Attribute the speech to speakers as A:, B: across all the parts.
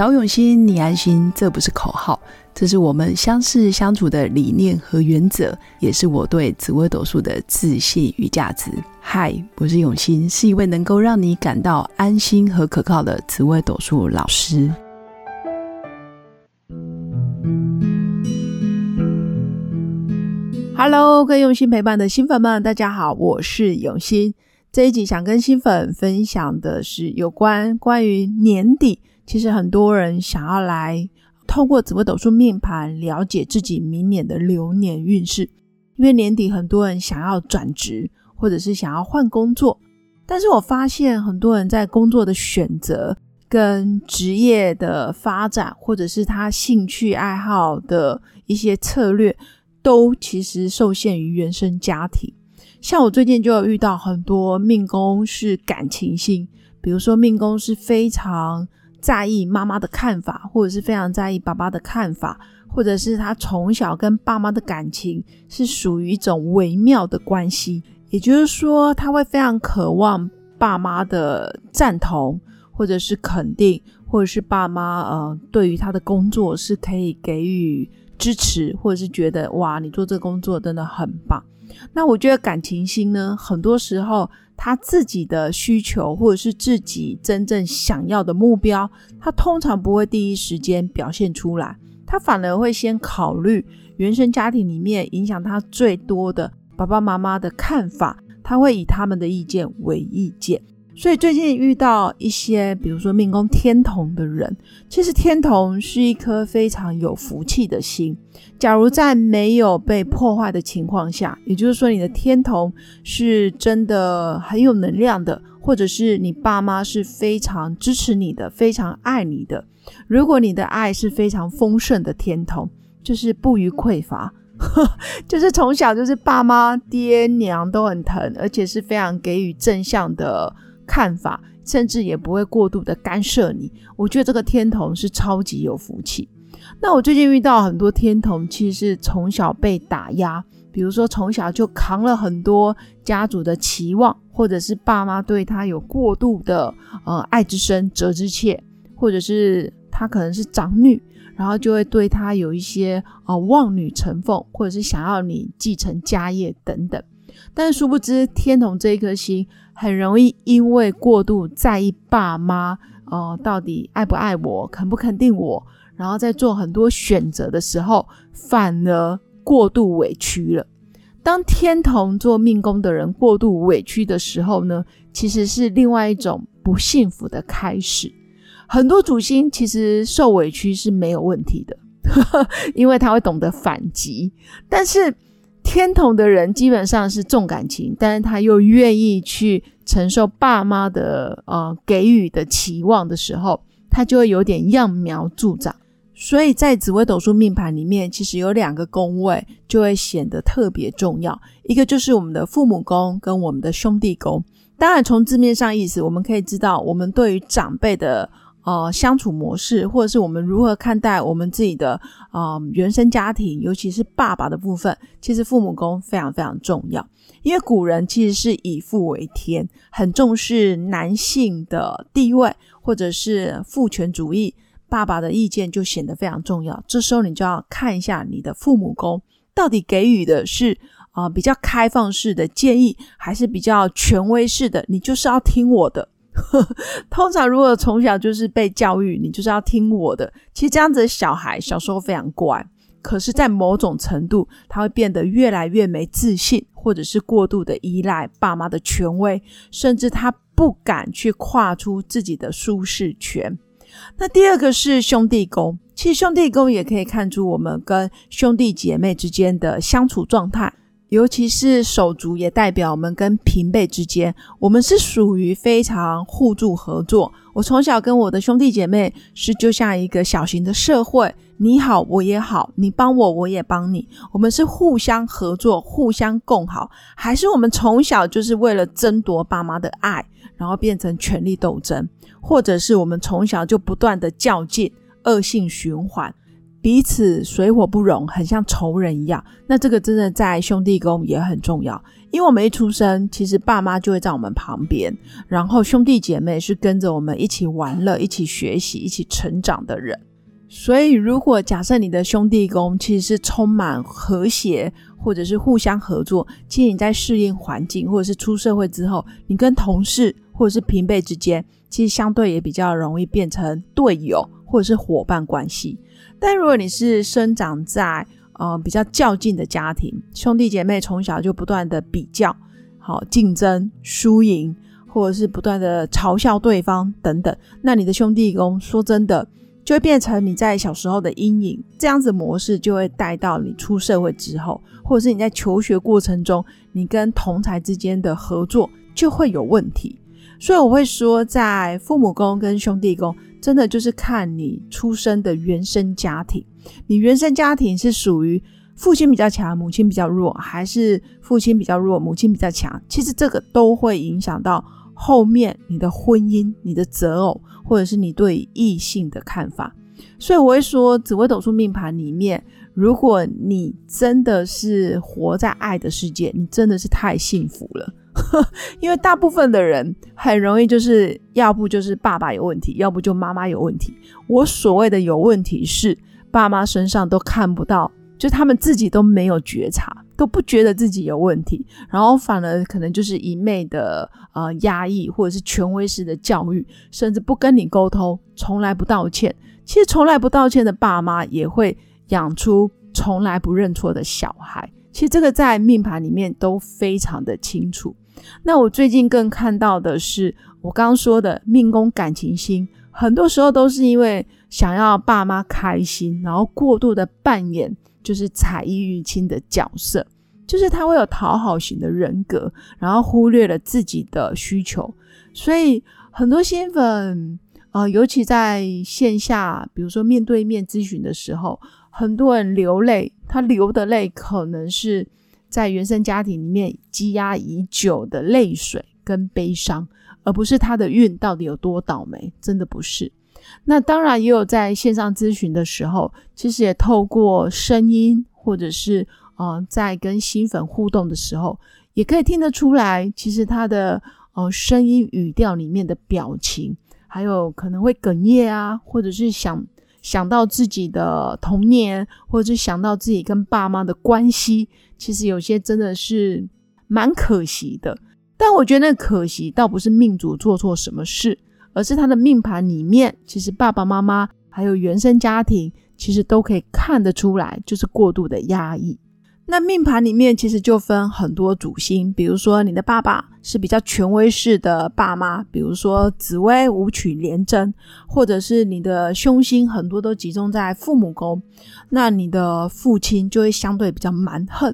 A: 找永新，你安心，这不是口号，这是我们相识相处的理念和原则，也是我对紫微斗数的自信与价值。嗨，我是永新，是一位能够让你感到安心和可靠的紫微斗数老师。Hello，各位用心陪伴的新粉们，大家好，我是永新。这一集想跟新粉分享的是有关关于年底。其实很多人想要来透过紫微斗数命盘了解自己明年的流年运势，因为年底很多人想要转职或者是想要换工作，但是我发现很多人在工作的选择跟职业的发展，或者是他兴趣爱好的一些策略，都其实受限于原生家庭。像我最近就有遇到很多命宫是感情星，比如说命宫是非常。在意妈妈的看法，或者是非常在意爸爸的看法，或者是他从小跟爸妈的感情是属于一种微妙的关系，也就是说，他会非常渴望爸妈的赞同，或者是肯定，或者是爸妈呃对于他的工作是可以给予支持，或者是觉得哇，你做这个工作真的很棒。那我觉得感情心呢，很多时候。他自己的需求，或者是自己真正想要的目标，他通常不会第一时间表现出来，他反而会先考虑原生家庭里面影响他最多的爸爸妈妈的看法，他会以他们的意见为意见。所以最近遇到一些，比如说命宫天同的人，其实天同是一颗非常有福气的心。假如在没有被破坏的情况下，也就是说你的天同是真的很有能量的，或者是你爸妈是非常支持你的、非常爱你的。如果你的爱是非常丰盛的天同，就是不予匮乏，就是从小就是爸妈爹娘都很疼，而且是非常给予正向的。看法，甚至也不会过度的干涉你。我觉得这个天童是超级有福气。那我最近遇到很多天童，其实是从小被打压，比如说从小就扛了很多家族的期望，或者是爸妈对他有过度的呃爱之深责之切，或者是他可能是长女，然后就会对他有一些呃望女成凤，或者是想要你继承家业等等。但殊不知，天童这一颗星很容易因为过度在意爸妈，哦，到底爱不爱我，肯不肯定我，然后在做很多选择的时候，反而过度委屈了。当天童做命宫的人过度委屈的时候呢，其实是另外一种不幸福的开始。很多主星其实受委屈是没有问题的，因为他会懂得反击，但是。天同的人基本上是重感情，但是他又愿意去承受爸妈的呃给予的期望的时候，他就会有点揠苗助长。所以在紫微斗数命盘里面，其实有两个宫位就会显得特别重要，一个就是我们的父母宫跟我们的兄弟宫。当然，从字面上意思，我们可以知道，我们对于长辈的。呃，相处模式，或者是我们如何看待我们自己的呃原生家庭，尤其是爸爸的部分，其实父母宫非常非常重要。因为古人其实是以父为天，很重视男性的地位，或者是父权主义，爸爸的意见就显得非常重要。这时候你就要看一下你的父母宫到底给予的是啊比较开放式的建议，还是比较权威式的，你就是要听我的。通常，如果从小就是被教育，你就是要听我的。其实这样子的小孩小时候非常乖，可是，在某种程度，他会变得越来越没自信，或者是过度的依赖爸妈的权威，甚至他不敢去跨出自己的舒适圈。那第二个是兄弟宫，其实兄弟宫也可以看出我们跟兄弟姐妹之间的相处状态。尤其是手足，也代表我们跟平辈之间，我们是属于非常互助合作。我从小跟我的兄弟姐妹是就像一个小型的社会，你好我也好，你帮我我也帮你，我们是互相合作、互相共好，还是我们从小就是为了争夺爸妈的爱，然后变成权力斗争，或者是我们从小就不断的较劲，恶性循环。彼此水火不容，很像仇人一样。那这个真的在兄弟宫也很重要，因为我们一出生，其实爸妈就会在我们旁边，然后兄弟姐妹是跟着我们一起玩乐、一起学习、一起成长的人。所以，如果假设你的兄弟宫其实是充满和谐，或者是互相合作，其实你在适应环境，或者是出社会之后，你跟同事或者是平辈之间，其实相对也比较容易变成队友或者是伙伴关系。但如果你是生长在呃比较较劲的家庭，兄弟姐妹从小就不断的比较，好竞争、输赢，或者是不断的嘲笑对方等等，那你的兄弟宫说真的就会变成你在小时候的阴影，这样子模式就会带到你出社会之后，或者是你在求学过程中，你跟同才之间的合作就会有问题。所以我会说，在父母宫跟兄弟宫。真的就是看你出生的原生家庭，你原生家庭是属于父亲比较强，母亲比较弱，还是父亲比较弱，母亲比较强？其实这个都会影响到后面你的婚姻、你的择偶，或者是你对异性的看法。所以我会说，紫微斗数命盘里面，如果你真的是活在爱的世界，你真的是太幸福了。因为大部分的人很容易就是要不就是爸爸有问题，要不就妈妈有问题。我所谓的有问题是爸妈身上都看不到，就他们自己都没有觉察，都不觉得自己有问题，然后反而可能就是一昧的呃压抑，或者是权威式的教育，甚至不跟你沟通，从来不道歉。其实从来不道歉的爸妈也会养出从来不认错的小孩。其实这个在命盘里面都非常的清楚。那我最近更看到的是，我刚刚说的命宫感情星，很多时候都是因为想要爸妈开心，然后过度的扮演就是彩衣娱亲的角色，就是他会有讨好型的人格，然后忽略了自己的需求。所以很多新粉，呃，尤其在线下，比如说面对面咨询的时候，很多人流泪，他流的泪可能是。在原生家庭里面积压已久的泪水跟悲伤，而不是他的运到底有多倒霉，真的不是。那当然也有在线上咨询的时候，其实也透过声音，或者是呃在跟新粉互动的时候，也可以听得出来，其实他的呃声音语调里面的表情，还有可能会哽咽啊，或者是想想到自己的童年，或者是想到自己跟爸妈的关系。其实有些真的是蛮可惜的，但我觉得那可惜倒不是命主做错什么事，而是他的命盘里面，其实爸爸妈妈还有原生家庭，其实都可以看得出来，就是过度的压抑。那命盘里面其实就分很多主星，比如说你的爸爸是比较权威式的爸妈，比如说紫薇、武曲、廉贞，或者是你的凶星很多都集中在父母宫，那你的父亲就会相对比较蛮横。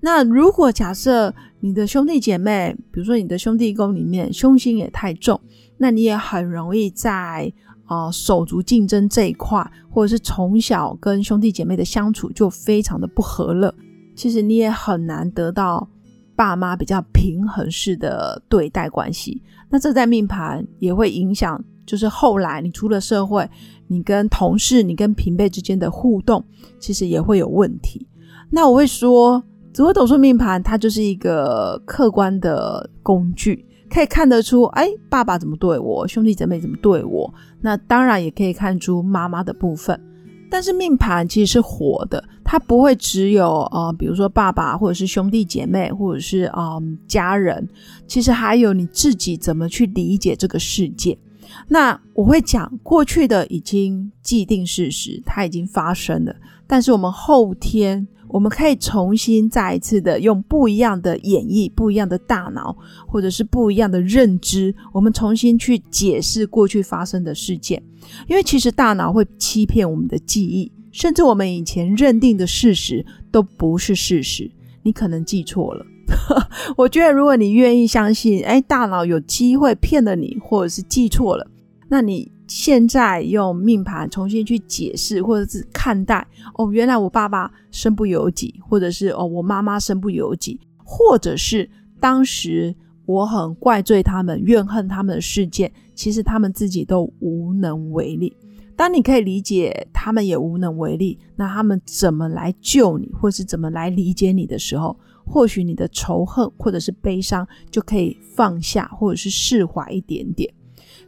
A: 那如果假设你的兄弟姐妹，比如说你的兄弟宫里面凶星也太重，那你也很容易在啊手足竞争这一块，或者是从小跟兄弟姐妹的相处就非常的不和了，其实你也很难得到爸妈比较平衡式的对待关系。那这在命盘也会影响，就是后来你出了社会，你跟同事、你跟平辈之间的互动，其实也会有问题。那我会说。紫微斗数命盘，它就是一个客观的工具，可以看得出，哎，爸爸怎么对我，兄弟姐妹怎么对我。那当然也可以看出妈妈的部分。但是命盘其实是活的，它不会只有呃，比如说爸爸或者是兄弟姐妹，或者是嗯家人，其实还有你自己怎么去理解这个世界。那我会讲过去的已经既定事实，它已经发生了，但是我们后天。我们可以重新再一次的用不一样的演绎、不一样的大脑，或者是不一样的认知，我们重新去解释过去发生的事件。因为其实大脑会欺骗我们的记忆，甚至我们以前认定的事实都不是事实。你可能记错了。我觉得如果你愿意相信，哎，大脑有机会骗了你，或者是记错了，那你。现在用命盘重新去解释，或者是看待哦，原来我爸爸身不由己，或者是哦，我妈妈身不由己，或者是当时我很怪罪他们、怨恨他们的事件，其实他们自己都无能为力。当你可以理解他们也无能为力，那他们怎么来救你，或是怎么来理解你的时候，或许你的仇恨或者是悲伤就可以放下，或者是释怀一点点。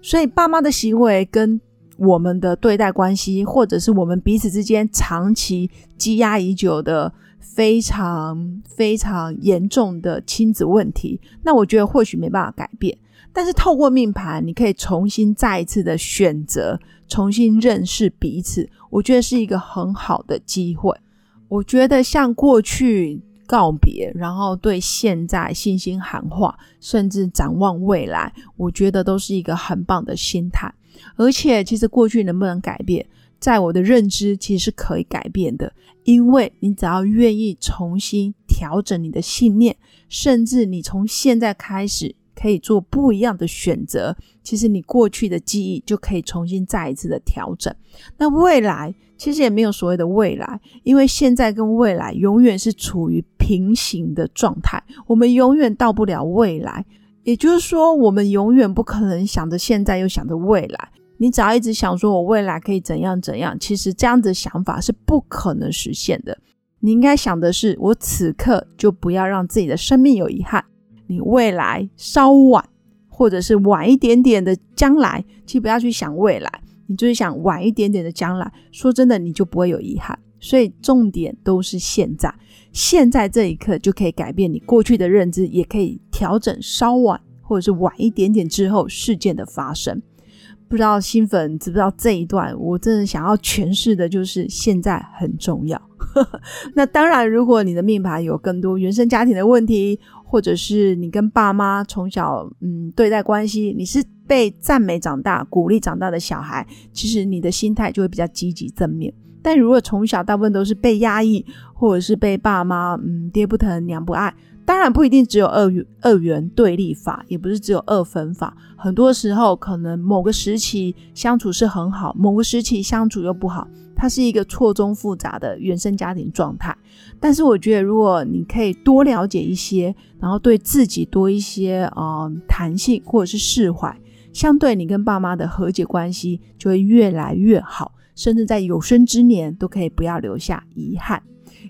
A: 所以，爸妈的行为跟我们的对待关系，或者是我们彼此之间长期积压已久的非常非常严重的亲子问题，那我觉得或许没办法改变。但是透过命盘，你可以重新再一次的选择，重新认识彼此，我觉得是一个很好的机会。我觉得像过去告别，然后对现在信心喊话，甚至展望未来，我觉得都是一个很棒的心态。而且，其实过去能不能改变，在我的认知其实是可以改变的，因为你只要愿意重新调整你的信念，甚至你从现在开始。可以做不一样的选择，其实你过去的记忆就可以重新再一次的调整。那未来其实也没有所谓的未来，因为现在跟未来永远是处于平行的状态，我们永远到不了未来。也就是说，我们永远不可能想着现在又想着未来。你只要一直想说我未来可以怎样怎样，其实这样子想法是不可能实现的。你应该想的是，我此刻就不要让自己的生命有遗憾。你未来稍晚，或者是晚一点点的将来，其实不要去想未来，你就是想晚一点点的将来。说真的，你就不会有遗憾。所以重点都是现在，现在这一刻就可以改变你过去的认知，也可以调整稍晚或者是晚一点点之后事件的发生。不知道新粉知不知道这一段？我真的想要诠释的就是现在很重要。那当然，如果你的命盘有更多原生家庭的问题。或者是你跟爸妈从小嗯对待关系，你是被赞美长大、鼓励长大的小孩，其实你的心态就会比较积极正面。但如果从小大部分都是被压抑，或者是被爸妈嗯爹不疼娘不爱，当然不一定只有二元二元对立法，也不是只有二分法。很多时候可能某个时期相处是很好，某个时期相处又不好。它是一个错综复杂的原生家庭状态，但是我觉得，如果你可以多了解一些，然后对自己多一些呃弹性或者是释怀，相对你跟爸妈的和解关系就会越来越好，甚至在有生之年都可以不要留下遗憾。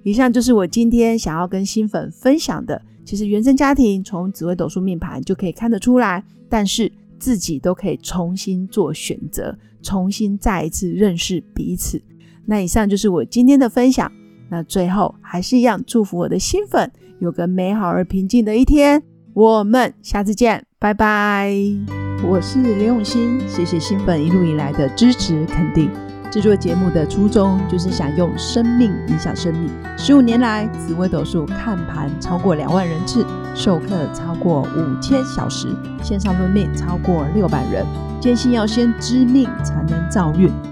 A: 以上就是我今天想要跟新粉分享的。其实原生家庭从紫微斗数命盘就可以看得出来，但是自己都可以重新做选择，重新再一次认识彼此。那以上就是我今天的分享。那最后还是一样，祝福我的新粉有个美好而平静的一天。我们下次见，拜拜。我是刘永新，谢谢新粉一路以来的支持肯定。制作节目的初衷就是想用生命影响生命。十五年来，紫微斗数看盘超过两万人次，授课超过五千小时，线上论命超过六百人。坚信要先知命才能造运。